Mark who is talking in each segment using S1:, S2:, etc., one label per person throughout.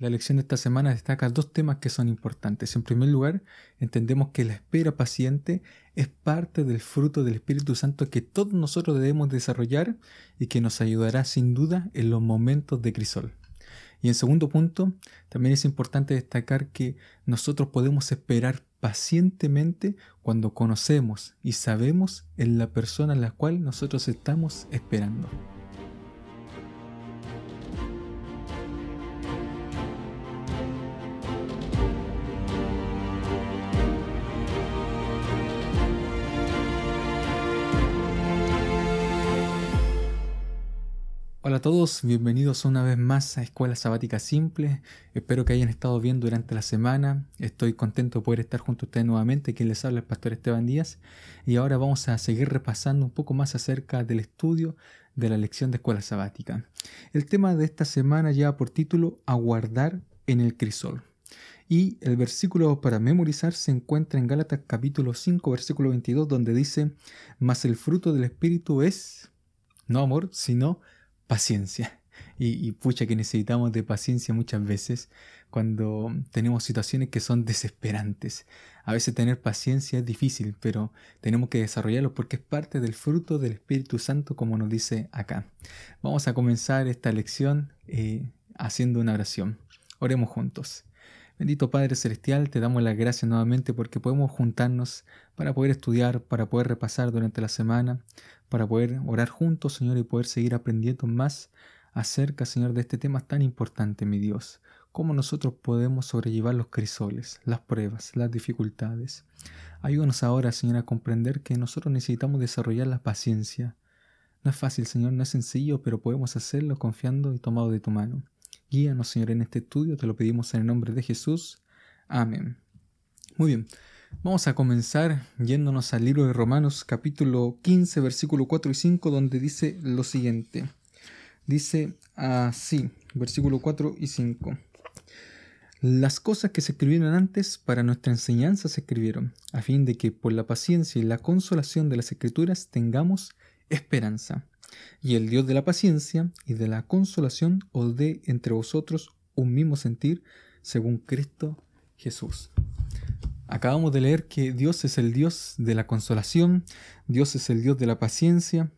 S1: la lección de esta semana destaca dos temas que son importantes. En primer lugar, entendemos que la espera paciente es parte del fruto del Espíritu Santo que todos nosotros debemos desarrollar y que nos ayudará sin duda en los momentos de crisol. Y en segundo punto, también es importante destacar que nosotros podemos esperar pacientemente cuando conocemos y sabemos en la persona en la cual nosotros estamos esperando. a todos, bienvenidos una vez más a Escuela Sabática Simple. Espero que hayan estado bien durante la semana. Estoy contento de poder estar junto a ustedes nuevamente. Quien les habla el pastor Esteban Díaz. Y ahora vamos a seguir repasando un poco más acerca del estudio de la lección de Escuela Sabática. El tema de esta semana lleva por título Aguardar en el crisol. Y el versículo para memorizar se encuentra en Gálatas capítulo 5, versículo 22, donde dice, Mas el fruto del Espíritu es, no amor, sino paciencia. Y, pucha que necesitamos de paciencia muchas veces cuando tenemos situaciones que son desesperantes. A veces tener paciencia es difícil, pero tenemos que desarrollarlo porque es parte del fruto del Espíritu Santo como nos dice acá. Vamos a comenzar esta lección eh, haciendo una oración. Oremos juntos. Bendito Padre Celestial, te damos las gracias nuevamente porque podemos juntarnos para poder estudiar, para poder repasar durante la semana, para poder orar juntos, Señor, y poder seguir aprendiendo más acerca, Señor, de este tema tan importante, mi Dios. Cómo nosotros podemos sobrellevar los crisoles, las pruebas, las dificultades. Ayúdanos ahora, Señor, a comprender que nosotros necesitamos desarrollar la paciencia. No es fácil, Señor, no es sencillo, pero podemos hacerlo confiando y tomado de tu mano. Guíanos, Señor, en este estudio, te lo pedimos en el nombre de Jesús. Amén. Muy bien, vamos a comenzar yéndonos al libro de Romanos capítulo 15, versículo 4 y 5, donde dice lo siguiente. Dice así, versículo 4 y 5. Las cosas que se escribieron antes para nuestra enseñanza se escribieron, a fin de que por la paciencia y la consolación de las escrituras tengamos esperanza. Y el Dios de la paciencia y de la consolación os dé entre vosotros un mismo sentir según Cristo Jesús. Acabamos de leer que Dios es el Dios de la consolación, Dios es el Dios de la paciencia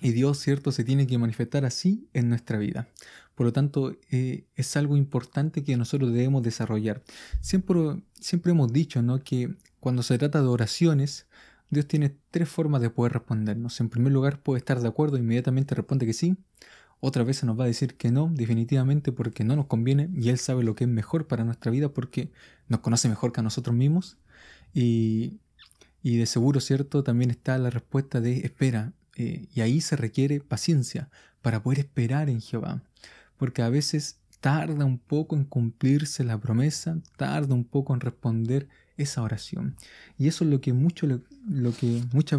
S1: y Dios, cierto, se tiene que manifestar así en nuestra vida. Por lo tanto, eh, es algo importante que nosotros debemos desarrollar. Siempre, siempre hemos dicho ¿no? que cuando se trata de oraciones, Dios tiene tres formas de poder respondernos. En primer lugar, puede estar de acuerdo e inmediatamente responde que sí. Otra vez nos va a decir que no, definitivamente porque no nos conviene y Él sabe lo que es mejor para nuestra vida porque nos conoce mejor que a nosotros mismos. Y, de seguro, ¿cierto? También está la respuesta de espera. Eh, y ahí se requiere paciencia para poder esperar en Jehová. Porque a veces tarda un poco en cumplirse la promesa, tarda un poco en responder esa oración. Y eso es lo que, muchas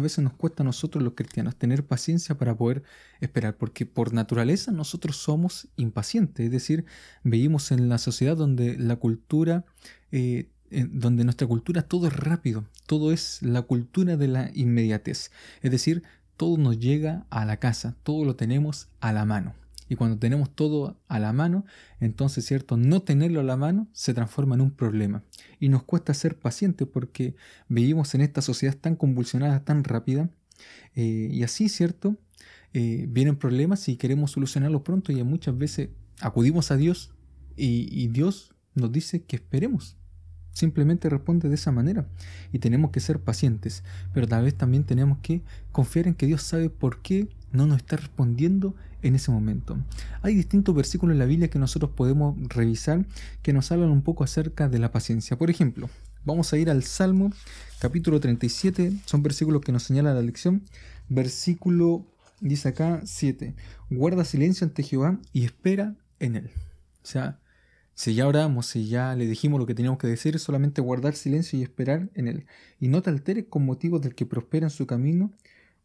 S1: veces nos cuesta a nosotros los cristianos, tener paciencia para poder esperar, porque por naturaleza nosotros somos impacientes, es decir, vivimos en la sociedad donde la cultura... Eh, donde nuestra cultura todo es rápido, todo es la cultura de la inmediatez. Es decir, todo nos llega a la casa, todo lo tenemos a la mano. Y cuando tenemos todo a la mano, entonces, ¿cierto? No tenerlo a la mano se transforma en un problema. Y nos cuesta ser pacientes porque vivimos en esta sociedad tan convulsionada, tan rápida. Eh, y así, ¿cierto? Eh, vienen problemas y queremos solucionarlos pronto y muchas veces acudimos a Dios y, y Dios nos dice que esperemos simplemente responde de esa manera y tenemos que ser pacientes, pero tal vez también tenemos que confiar en que Dios sabe por qué no nos está respondiendo en ese momento. Hay distintos versículos en la Biblia que nosotros podemos revisar que nos hablan un poco acerca de la paciencia. Por ejemplo, vamos a ir al Salmo capítulo 37, son versículos que nos señala la lección. Versículo, dice acá, 7. Guarda silencio ante Jehová y espera en él. O sea, si ya oramos, si ya le dijimos lo que teníamos que decir, solamente guardar silencio y esperar en él. Y no te alteres con motivos del que prospera en su camino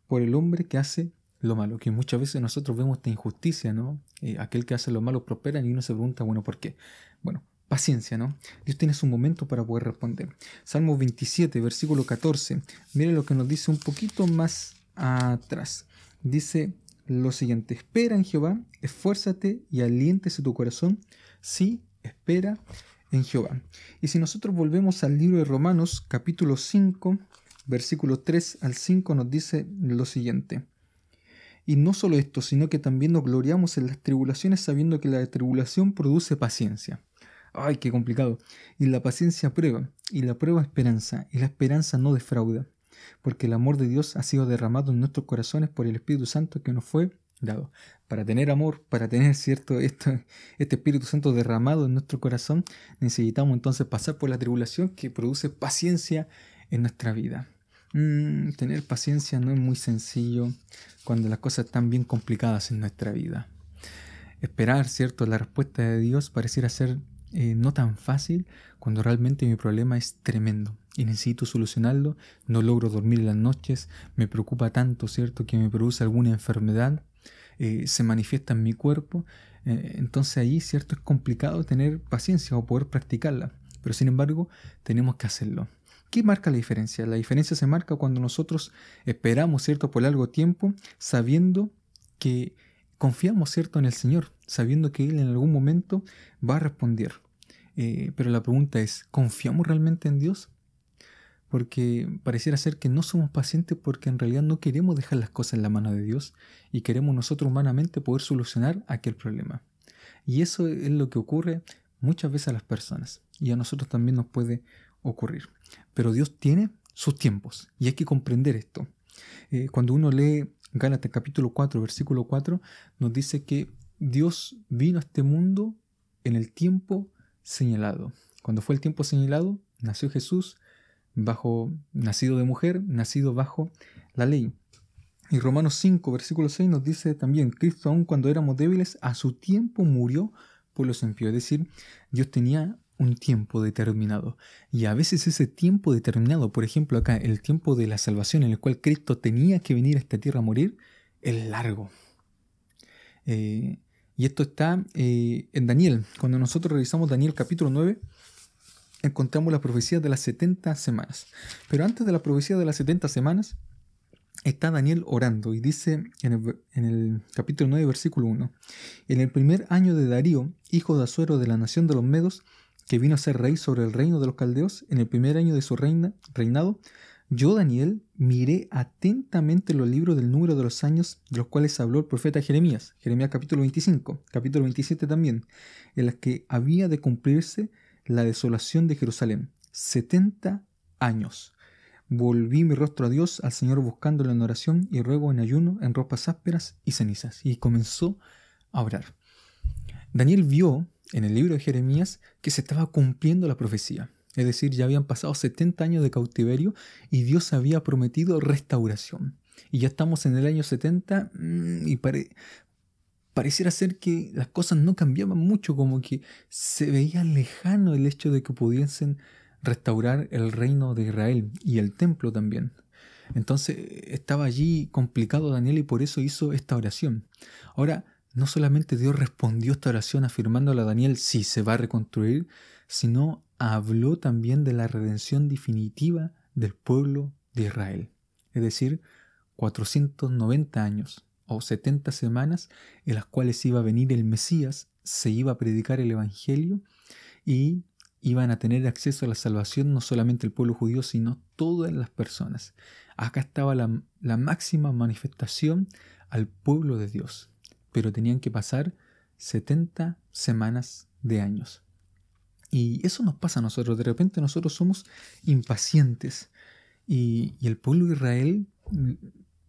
S1: por el hombre que hace lo malo, que muchas veces nosotros vemos esta injusticia, ¿no? Eh, aquel que hace lo malo prospera y uno se pregunta, bueno, ¿por qué? Bueno, paciencia, ¿no? Dios tiene su momento para poder responder. Salmo 27, versículo 14. Mire lo que nos dice un poquito más atrás. Dice lo siguiente, espera en Jehová, esfuérzate y aliéntese tu corazón. Sí, espera en Jehová. Y si nosotros volvemos al libro de Romanos, capítulo 5, versículo 3 al 5, nos dice lo siguiente. Y no solo esto, sino que también nos gloriamos en las tribulaciones sabiendo que la tribulación produce paciencia. Ay, qué complicado. Y la paciencia prueba, y la prueba esperanza, y la esperanza no defrauda, porque el amor de Dios ha sido derramado en nuestros corazones por el Espíritu Santo que nos fue dado. Para tener amor, para tener cierto esto, este Espíritu Santo derramado en nuestro corazón, necesitamos entonces pasar por la tribulación que produce paciencia en nuestra vida. Mm, tener paciencia no es muy sencillo cuando las cosas están bien complicadas en nuestra vida. Esperar, ¿cierto?, la respuesta de Dios pareciera ser eh, no tan fácil cuando realmente mi problema es tremendo y necesito solucionarlo, no logro dormir las noches, me preocupa tanto, ¿cierto?, que me produce alguna enfermedad, eh, se manifiesta en mi cuerpo, eh, entonces ahí, ¿cierto?, es complicado tener paciencia o poder practicarla, pero sin embargo tenemos que hacerlo. ¿Qué marca la diferencia? La diferencia se marca cuando nosotros esperamos, ¿cierto?, por largo tiempo, sabiendo que confiamos, ¿cierto?, en el Señor, sabiendo que Él en algún momento va a responder. Eh, pero la pregunta es, ¿confiamos realmente en Dios? Porque pareciera ser que no somos pacientes porque en realidad no queremos dejar las cosas en la mano de Dios y queremos nosotros humanamente poder solucionar aquel problema. Y eso es lo que ocurre muchas veces a las personas y a nosotros también nos puede ocurrir. Pero Dios tiene sus tiempos y hay que comprender esto. Eh, cuando uno lee Gálatas capítulo 4, versículo 4, nos dice que Dios vino a este mundo en el tiempo señalado. Cuando fue el tiempo señalado, nació Jesús, bajo, nacido de mujer, nacido bajo la ley. Y Romanos 5, versículo 6 nos dice también, Cristo aun cuando éramos débiles, a su tiempo murió por los impíos. Es decir, Dios tenía un tiempo determinado. Y a veces ese tiempo determinado, por ejemplo acá, el tiempo de la salvación en el cual Cristo tenía que venir a esta tierra a morir, es largo. Eh, y esto está eh, en Daniel. Cuando nosotros revisamos Daniel capítulo 9, encontramos la profecía de las 70 semanas. Pero antes de la profecía de las 70 semanas, está Daniel orando y dice en el, en el, capítulo 9, versículo 1, en el primer año de Darío, hijo de Azuero de la nación de los Medos, que vino a ser rey sobre el reino de los caldeos, en el primer año de su reinado, yo, Daniel, miré atentamente los libros del número de los años de los cuales habló el profeta Jeremías, Jeremías capítulo 25, capítulo 27 también, en las que había de cumplirse la desolación de Jerusalén, 70 años. Volví mi rostro a Dios, al Señor buscándolo en oración y ruego en ayuno, en ropas ásperas y cenizas. Y comenzó a orar. Daniel vio en el libro de Jeremías que se estaba cumpliendo la profecía. Es decir, ya habían pasado 70 años de cautiverio y Dios había prometido restauración. Y ya estamos en el año 70 mm, y pareciera ser que las cosas no cambiaban mucho, como que se veía lejano el hecho de que pudiesen restaurar el reino de Israel y el templo también. Entonces estaba allí complicado Daniel y por eso hizo esta oración. Ahora, no solamente Dios respondió esta oración afirmándole a Daniel si se va a reconstruir, sino habló también de la redención definitiva del pueblo de Israel. Es decir, 490 años o 70 semanas en las cuales iba a venir el Mesías, se iba a predicar el Evangelio y iban a tener acceso a la salvación no solamente el pueblo judío, sino todas las personas. Acá estaba la, la máxima manifestación al pueblo de Dios pero tenían que pasar 70 semanas de años. Y eso nos pasa a nosotros, de repente nosotros somos impacientes. Y, el pueblo de Israel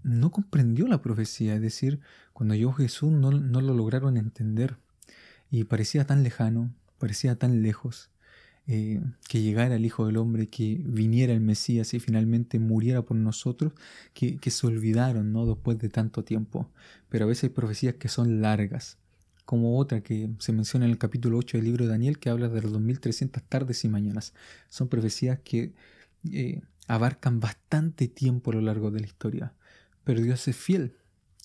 S1: no comprendió la profecía, es decir, cuando llegó Jesús no, no lo lograron entender. Y parecía tan lejano, parecía tan lejos. Eh, que llegara el Hijo del Hombre, que viniera el Mesías y finalmente muriera por nosotros, que, se olvidaron ¿no? después de tanto tiempo. Pero a veces hay profecías que son largas, como otra que se menciona en el capítulo 8 del libro de Daniel, que habla de las 2300 tardes y mañanas. Son profecías que eh, abarcan bastante tiempo a lo largo de la historia. Pero Dios es fiel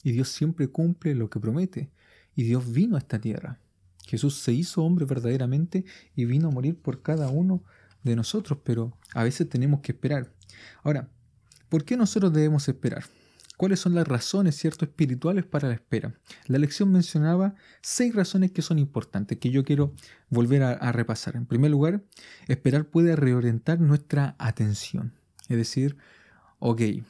S1: y Dios siempre cumple lo que promete. Y Dios vino a esta tierra Jesús se hizo hombre verdaderamente y vino a morir por cada uno de nosotros, pero a veces tenemos que esperar. Ahora, ¿por qué nosotros debemos esperar? ¿Cuáles son las razones cierto, espirituales para la espera? La lección mencionaba seis razones que son importantes, que yo quiero volver a, repasar. En primer lugar, esperar puede reorientar nuestra atención. Es decir, ok, eh,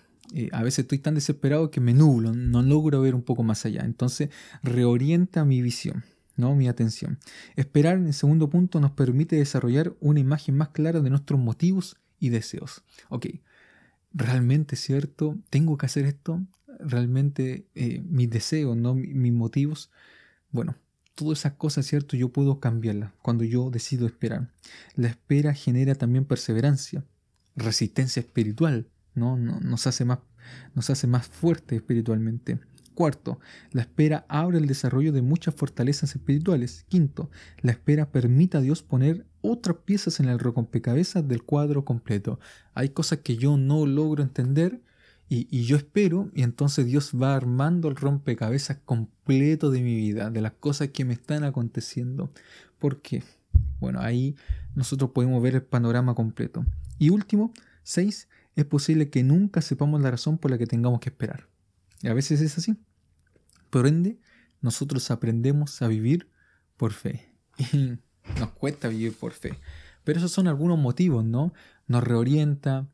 S1: a veces estoy tan desesperado que me nublo, no logro ver un poco más allá. Entonces, reorienta mi visión. ¿no? mi atención. Esperar en el segundo punto nos permite desarrollar una imagen más clara de nuestros motivos y deseos. Ok, ¿realmente cierto? ¿Tengo que hacer esto? ¿Realmente eh, mis deseos, ¿no? mis motivos? Bueno, todas esas cosas, ¿cierto? Yo puedo cambiarlas cuando yo decido esperar. La espera genera también perseverancia, resistencia espiritual, ¿no? Nos hace más, nos hace más fuerte espiritualmente. Cuarto, la espera abre el desarrollo de muchas fortalezas espirituales. Quinto, la espera permite a Dios poner otras piezas en el rompecabezas del cuadro completo. Hay cosas que yo no logro entender y, yo espero y entonces Dios va armando el rompecabezas completo de mi vida, de las cosas que me están aconteciendo. Porque, Bueno, ahí nosotros podemos ver el panorama completo. Y último, seis, es posible que nunca sepamos la razón por la que tengamos que esperar. A veces es así. Por ende, nosotros aprendemos a vivir por fe. nos cuesta vivir por fe. Pero esos son algunos motivos, ¿no? Nos reorienta,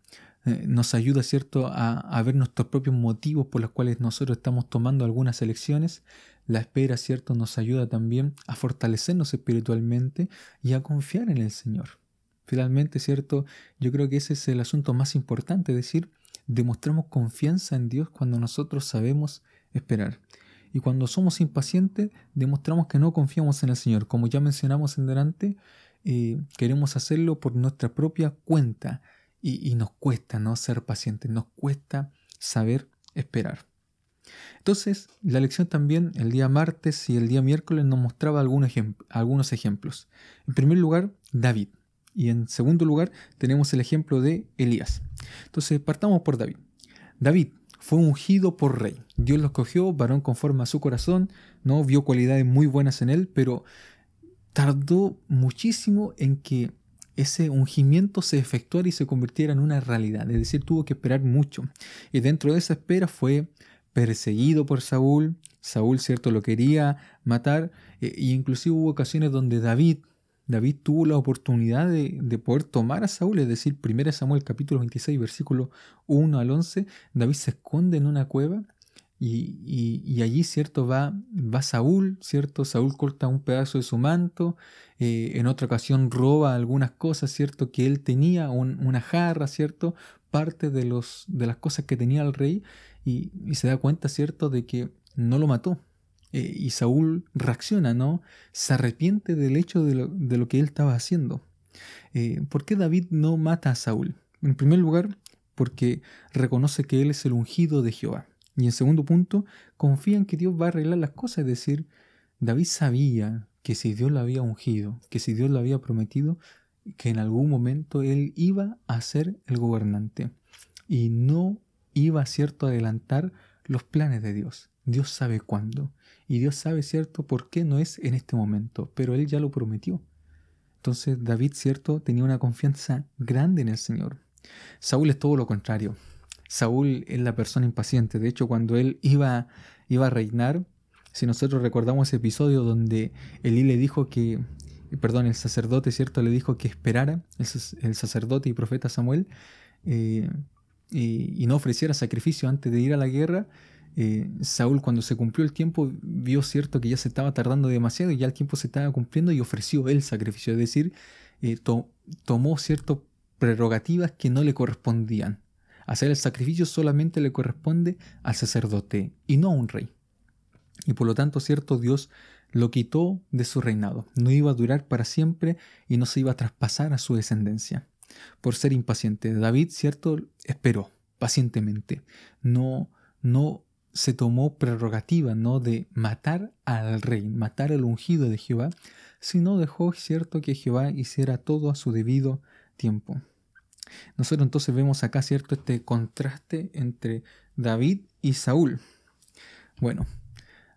S1: eh, nos ayuda, ¿cierto?, a, a, ver nuestros propios motivos por los cuales nosotros estamos tomando algunas elecciones. La espera, ¿cierto?, nos ayuda también a fortalecernos espiritualmente y a confiar en el Señor. Finalmente, ¿cierto? Yo creo que ese es el asunto más importante, es decir, Demostramos confianza en Dios cuando nosotros sabemos esperar. Y cuando somos impacientes, demostramos que no confiamos en el Señor. Como ya mencionamos en delante, eh, queremos hacerlo por nuestra propia cuenta y, nos cuesta no ser pacientes, nos cuesta saber esperar. Entonces, la lección también el día martes y el día miércoles nos mostraba algunos ejemplos. En primer lugar, David. Y en segundo lugar tenemos el ejemplo de Elías. Entonces partamos por David. David fue ungido por rey. Dios lo escogió, varón conforme a su corazón, no vio cualidades muy buenas en él, pero tardó muchísimo en que ese ungimiento se efectuara y se convirtiera en una realidad. Es decir, tuvo que esperar mucho. Y dentro de esa espera fue perseguido por Saúl. Saúl, cierto, lo quería matar. E inclusive hubo ocasiones donde David David tuvo la oportunidad de, poder tomar a Saúl, es decir, 1 Samuel capítulo 26, versículo 1 al 11, David se esconde en una cueva y, allí, ¿cierto? Va, va Saúl, ¿cierto? Saúl corta un pedazo de su manto, eh, en otra ocasión roba algunas cosas, ¿cierto? Que él tenía, una jarra, ¿cierto? Parte de, los, de las cosas que tenía el rey y, y se da cuenta, ¿cierto? De que no lo mató, eh, y Saúl reacciona, ¿no? Se arrepiente del hecho de lo, que él estaba haciendo. Eh, ¿Por qué David no mata a Saúl? En primer lugar, porque reconoce que él es el ungido de Jehová. Y en segundo punto, confía en que Dios va a arreglar las cosas, es decir, David sabía que si Dios lo había ungido, que si Dios lo había prometido, que en algún momento él iba a ser el gobernante y no iba, cierto, a adelantar los planes de Dios. Dios sabe cuándo. Y Dios sabe, ¿cierto?, por qué no es en este momento, pero Él ya lo prometió. Entonces David, ¿cierto?, tenía una confianza grande en el Señor. Saúl es todo lo contrario. Saúl es la persona impaciente. De hecho, cuando él iba, iba a reinar, si nosotros recordamos ese episodio donde Elí le dijo que, perdón, el sacerdote, ¿cierto?, le dijo que esperara, el, sacerdote y profeta Samuel, eh, y no ofreciera sacrificio antes de ir a la guerra, eh, Saúl cuando se cumplió el tiempo vio cierto que ya se estaba tardando demasiado y ya el tiempo se estaba cumpliendo y ofreció el sacrificio, es decir, eh, tomó ciertas prerrogativas que no le correspondían. Hacer el sacrificio solamente le corresponde al sacerdote y no a un rey. Y por lo tanto, cierto, Dios lo quitó de su reinado. No iba a durar para siempre y no se iba a traspasar a su descendencia. Por ser impaciente, David, cierto, esperó pacientemente. No, no se tomó prerrogativa no de matar al rey, matar al ungido de Jehová, sino dejó cierto que Jehová hiciera todo a su debido tiempo. Nosotros entonces vemos acá cierto este contraste entre David y Saúl. Bueno,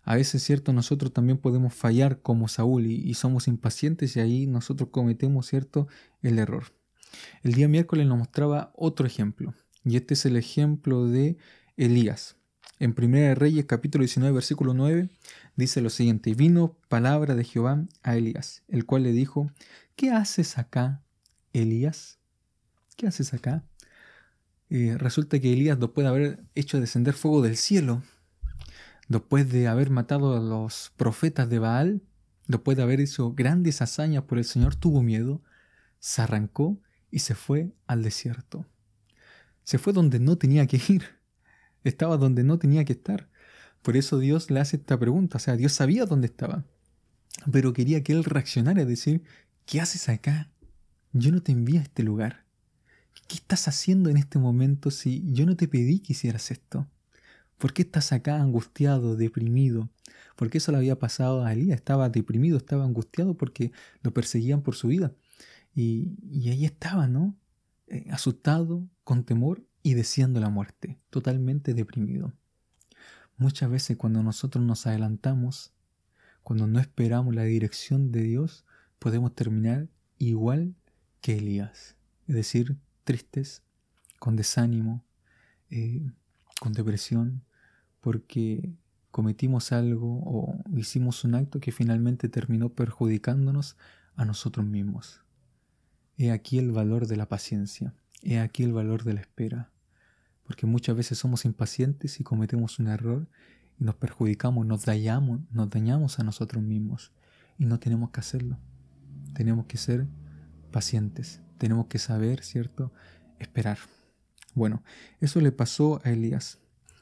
S1: a veces cierto nosotros también podemos fallar como Saúl y, somos impacientes y ahí nosotros cometemos cierto el error. El día miércoles nos mostraba otro ejemplo y este es el ejemplo de Elías. En 1 Reyes capítulo 19 versículo 9 dice lo siguiente, vino palabra de Jehová a Elías, el cual le dijo, ¿qué haces acá, Elías? ¿Qué haces acá? Eh, resulta que Elías, después de haber hecho descender fuego del cielo, después de haber matado a los profetas de Baal, después de haber hecho grandes hazañas por el Señor, tuvo miedo, se arrancó y se fue al desierto. Se fue donde no tenía que ir estaba donde no tenía que estar. Por eso Dios le hace esta pregunta. O sea, Dios sabía dónde estaba. Pero quería que él reaccionara, y decir, ¿qué haces acá? Yo no te envío a este lugar. ¿Qué estás haciendo en este momento si yo no te pedí que hicieras esto? ¿Por qué estás acá angustiado, deprimido? Porque eso le había pasado a Elías. Estaba deprimido, estaba angustiado porque lo perseguían por su vida. Y, y ahí estaba, ¿no? Eh, asustado, con temor, y deseando la muerte, totalmente deprimido. Muchas veces cuando nosotros nos adelantamos, cuando no esperamos la dirección de Dios, podemos terminar igual que Elías, es decir, tristes, con desánimo, eh, con depresión, porque cometimos algo o hicimos un acto que finalmente terminó perjudicándonos a nosotros mismos. He aquí el valor de la paciencia, he aquí el valor de la espera porque muchas veces somos impacientes y cometemos un error y nos perjudicamos, nos dañamos, nos a nosotros mismos y no tenemos que hacerlo. Tenemos que ser pacientes, tenemos que saber, ¿cierto? Esperar. Bueno, eso le pasó a Elías.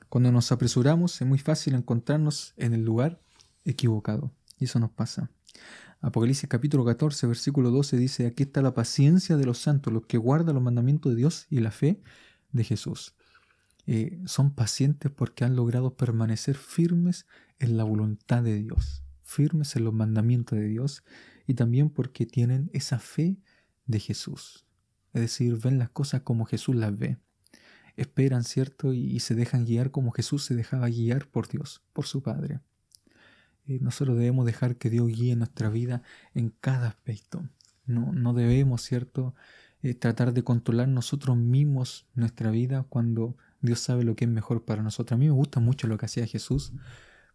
S1: Cuando nos apresuramos es muy fácil encontrarnos en el lugar equivocado y eso nos pasa. Apocalipsis capítulo 14, versículo 12 dice, aquí está la paciencia de los santos, los que guardan los mandamientos de Dios y la fe de Jesús. Eh, son pacientes porque han logrado permanecer firmes en la voluntad de Dios, firmes en los mandamientos de Dios y también porque tienen esa fe de Jesús. Es decir, ven las cosas como Jesús las ve. Esperan, ¿cierto? Y, se dejan guiar como Jesús se dejaba guiar por Dios, por su Padre. Eh, nosotros debemos dejar que Dios guíe nuestra vida en cada aspecto. No, no debemos, ¿cierto? Eh, tratar de controlar nosotros mismos nuestra vida cuando Dios sabe lo que es mejor para nosotros. A mí me gusta mucho lo que hacía Jesús,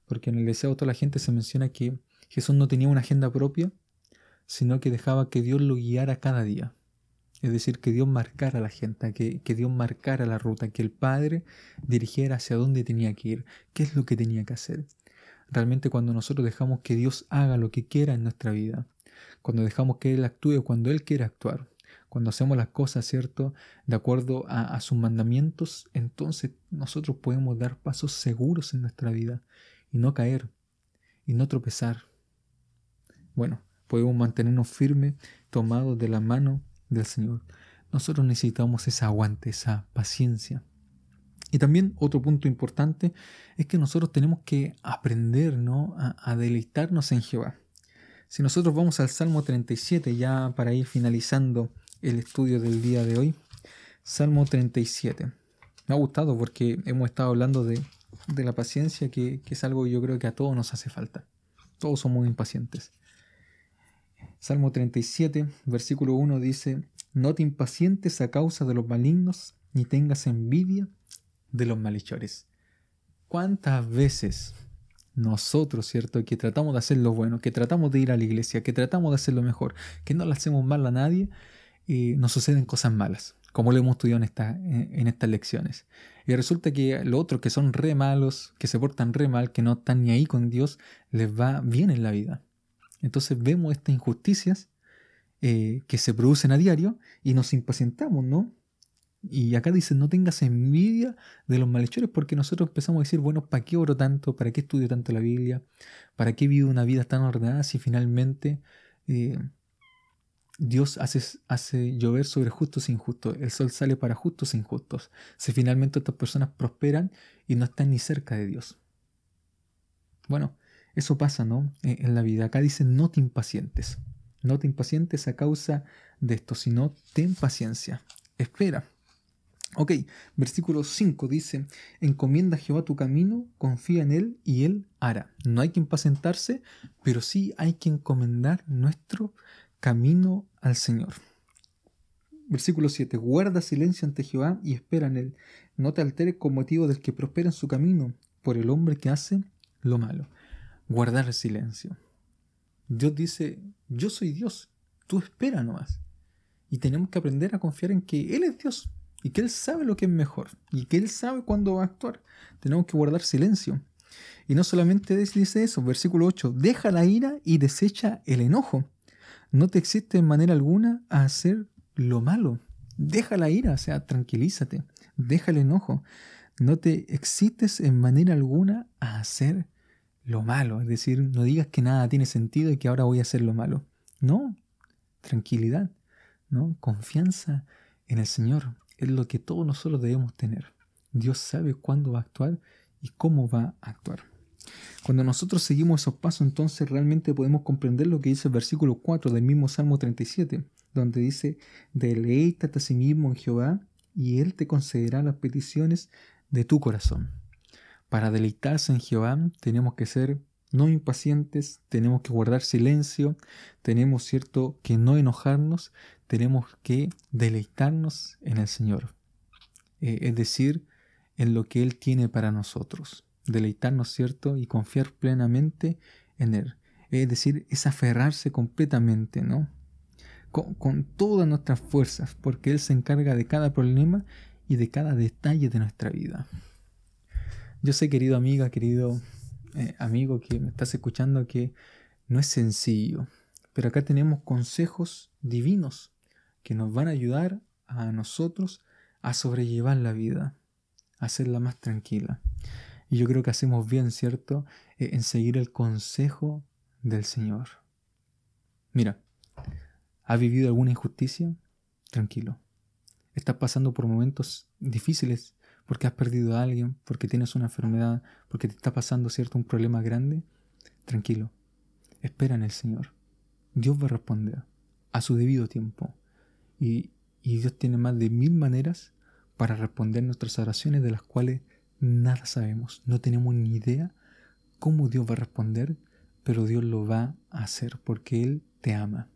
S1: porque en el deseo de toda la gente se menciona que Jesús no tenía una agenda propia, sino que dejaba que Dios lo guiara cada día. Es decir, que Dios marcara la gente, que, que, Dios marcara la ruta, que el Padre dirigiera hacia dónde tenía que ir, qué es lo que tenía que hacer. Realmente cuando nosotros dejamos que Dios haga lo que quiera en nuestra vida, cuando dejamos que Él actúe cuando Él quiera actuar, cuando hacemos las cosas, ¿cierto? De acuerdo a, sus mandamientos, entonces nosotros podemos dar pasos seguros en nuestra vida y no caer y no tropezar. Bueno, podemos mantenernos firmes, tomados de la mano del Señor. Nosotros necesitamos ese aguante, esa paciencia. Y también otro punto importante es que nosotros tenemos que aprender ¿no? a, a deleitarnos en Jehová. Si nosotros vamos al Salmo 37, ya para ir finalizando, el estudio del día de hoy. Salmo 37. Me ha gustado porque hemos estado hablando de, de la paciencia, que, que, es algo yo creo que a todos nos hace falta. Todos somos impacientes. Salmo 37, versículo 1 dice, No te impacientes a causa de los malignos, ni tengas envidia de los malhechores. ¿Cuántas veces nosotros, ¿cierto? Que tratamos de hacer lo bueno, que tratamos de ir a la iglesia, que tratamos de hacer lo mejor, que no le hacemos mal a nadie, nos suceden cosas malas, como lo hemos estudiado en, esta, en, estas lecciones. Y resulta que los otros que son re malos, que se portan re mal, que no están ni ahí con Dios, les va bien en la vida. Entonces vemos estas injusticias eh, que se producen a diario y nos impacientamos, ¿no? Y acá dice, no tengas envidia de los malhechores, porque nosotros empezamos a decir, bueno, ¿para qué oro tanto? ¿Para qué estudio tanto la Biblia? ¿Para qué vivo una vida tan ordenada si finalmente eh, Dios hace, llover sobre justos e injustos, el sol sale para justos e injustos. Si finalmente estas personas prosperan y no están ni cerca de Dios. Bueno, eso pasa, ¿no? E, en, la vida. Acá dice no te impacientes. No te impacientes a causa de esto, sino ten paciencia. Espera. Ok, versículo 5 dice, encomienda a Jehová tu camino, confía en Él y Él hará. No hay que impacientarse, pero sí hay que encomendar nuestro camino al Señor. Versículo 7. Guarda silencio ante Jehová y espera en él. No te alteres con motivo del que prospera en su camino, por el hombre que hace lo malo. Guardar silencio. Dios dice, yo soy Dios, tú espera nomás. Y tenemos que aprender a confiar en que Él es Dios y que Él sabe lo que es mejor y que Él sabe cuándo va a actuar. Tenemos que guardar silencio. Y no solamente dice eso, versículo 8, deja la ira y desecha el enojo no te existe en manera alguna a hacer lo malo. Deja la ira, o sea, tranquilízate, deja el enojo. No te existes en manera alguna a hacer lo malo. Es decir, no digas que nada tiene sentido y que ahora voy a hacer lo malo. No, tranquilidad, ¿no? Confianza en el Señor es lo que todos nosotros debemos tener. Dios sabe cuándo va a actuar y cómo va a actuar. Cuando nosotros seguimos esos pasos, entonces realmente podemos comprender lo que dice el versículo 4 del mismo Salmo 37, donde dice, deleítate a sí mismo en Jehová, y Él te concederá las peticiones de tu corazón. Para deleitarse en Jehová tenemos que ser no impacientes, tenemos que guardar silencio, tenemos, cierto, que no enojarnos, tenemos que deleitarnos en el Señor, eh, es decir, en lo que Él tiene para nosotros deleitarnos, ¿cierto? Y confiar plenamente en Él. Es decir, es aferrarse completamente, ¿no? Con, todas nuestras fuerzas, porque Él se encarga de cada problema y de cada detalle de nuestra vida. Yo sé, querido amiga, querido eh, amigo que me estás escuchando, que no es sencillo, pero acá tenemos consejos divinos que nos van a ayudar a nosotros a sobrellevar la vida, a hacerla más tranquila. Y yo creo que hacemos bien, ¿cierto?, e, en seguir el consejo del Señor. Mira, ¿has vivido alguna injusticia? Tranquilo. Estás pasando por momentos difíciles porque has perdido a alguien, porque tienes una enfermedad, porque te está pasando, ¿cierto?, un problema grande. Tranquilo. Espera en el Señor. Dios va a responder a su debido tiempo. y Dios tiene más de mil maneras para responder nuestras oraciones de las cuales nada sabemos, no tenemos ni idea cómo Dios va a responder, pero Dios lo va a hacer porque Él te ama,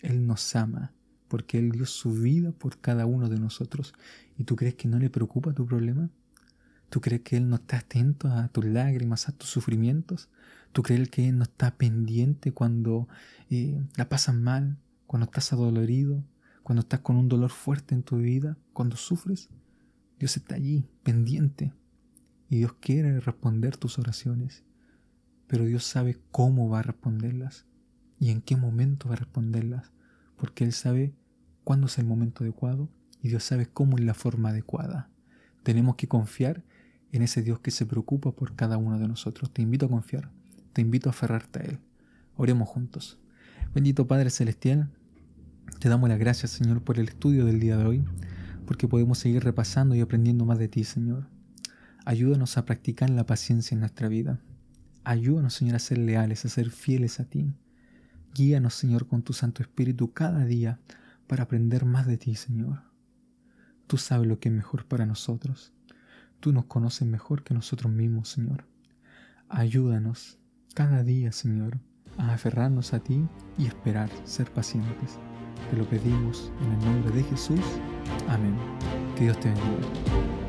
S1: Él nos ama, porque Él dio su vida por cada uno de nosotros. ¿Y tú crees que no le preocupa tu problema? ¿Tú crees que Él no está atento a tus lágrimas, a tus sufrimientos? ¿Tú crees que Él no está pendiente cuando eh, la pasas mal, cuando estás adolorido, cuando estás con un dolor fuerte en tu vida, cuando sufres? Dios está allí, pendiente, y Dios quiere responder tus oraciones, pero Dios sabe cómo va a responderlas y en qué momento va a responderlas, porque Él sabe cuándo es el momento adecuado y Dios sabe cómo es la forma adecuada. Tenemos que confiar en ese Dios que se preocupa por cada uno de nosotros. Te invito a confiar, te invito a aferrarte a Él. Oremos juntos. Bendito Padre Celestial, te damos las gracias Señor por el estudio del día de hoy, porque podemos seguir repasando y aprendiendo más de ti Señor. Ayúdanos a practicar la paciencia en nuestra vida. Ayúdanos, Señor, a ser leales, a ser fieles a ti. Guíanos, Señor, con tu Santo Espíritu cada día para aprender más de ti, Señor. Tú sabes lo que es mejor para nosotros. Tú nos conoces mejor que nosotros mismos, Señor. Ayúdanos cada día, Señor, a aferrarnos a ti y esperar ser pacientes. Te lo pedimos en el nombre de Jesús. Amén. Que Dios te bendiga.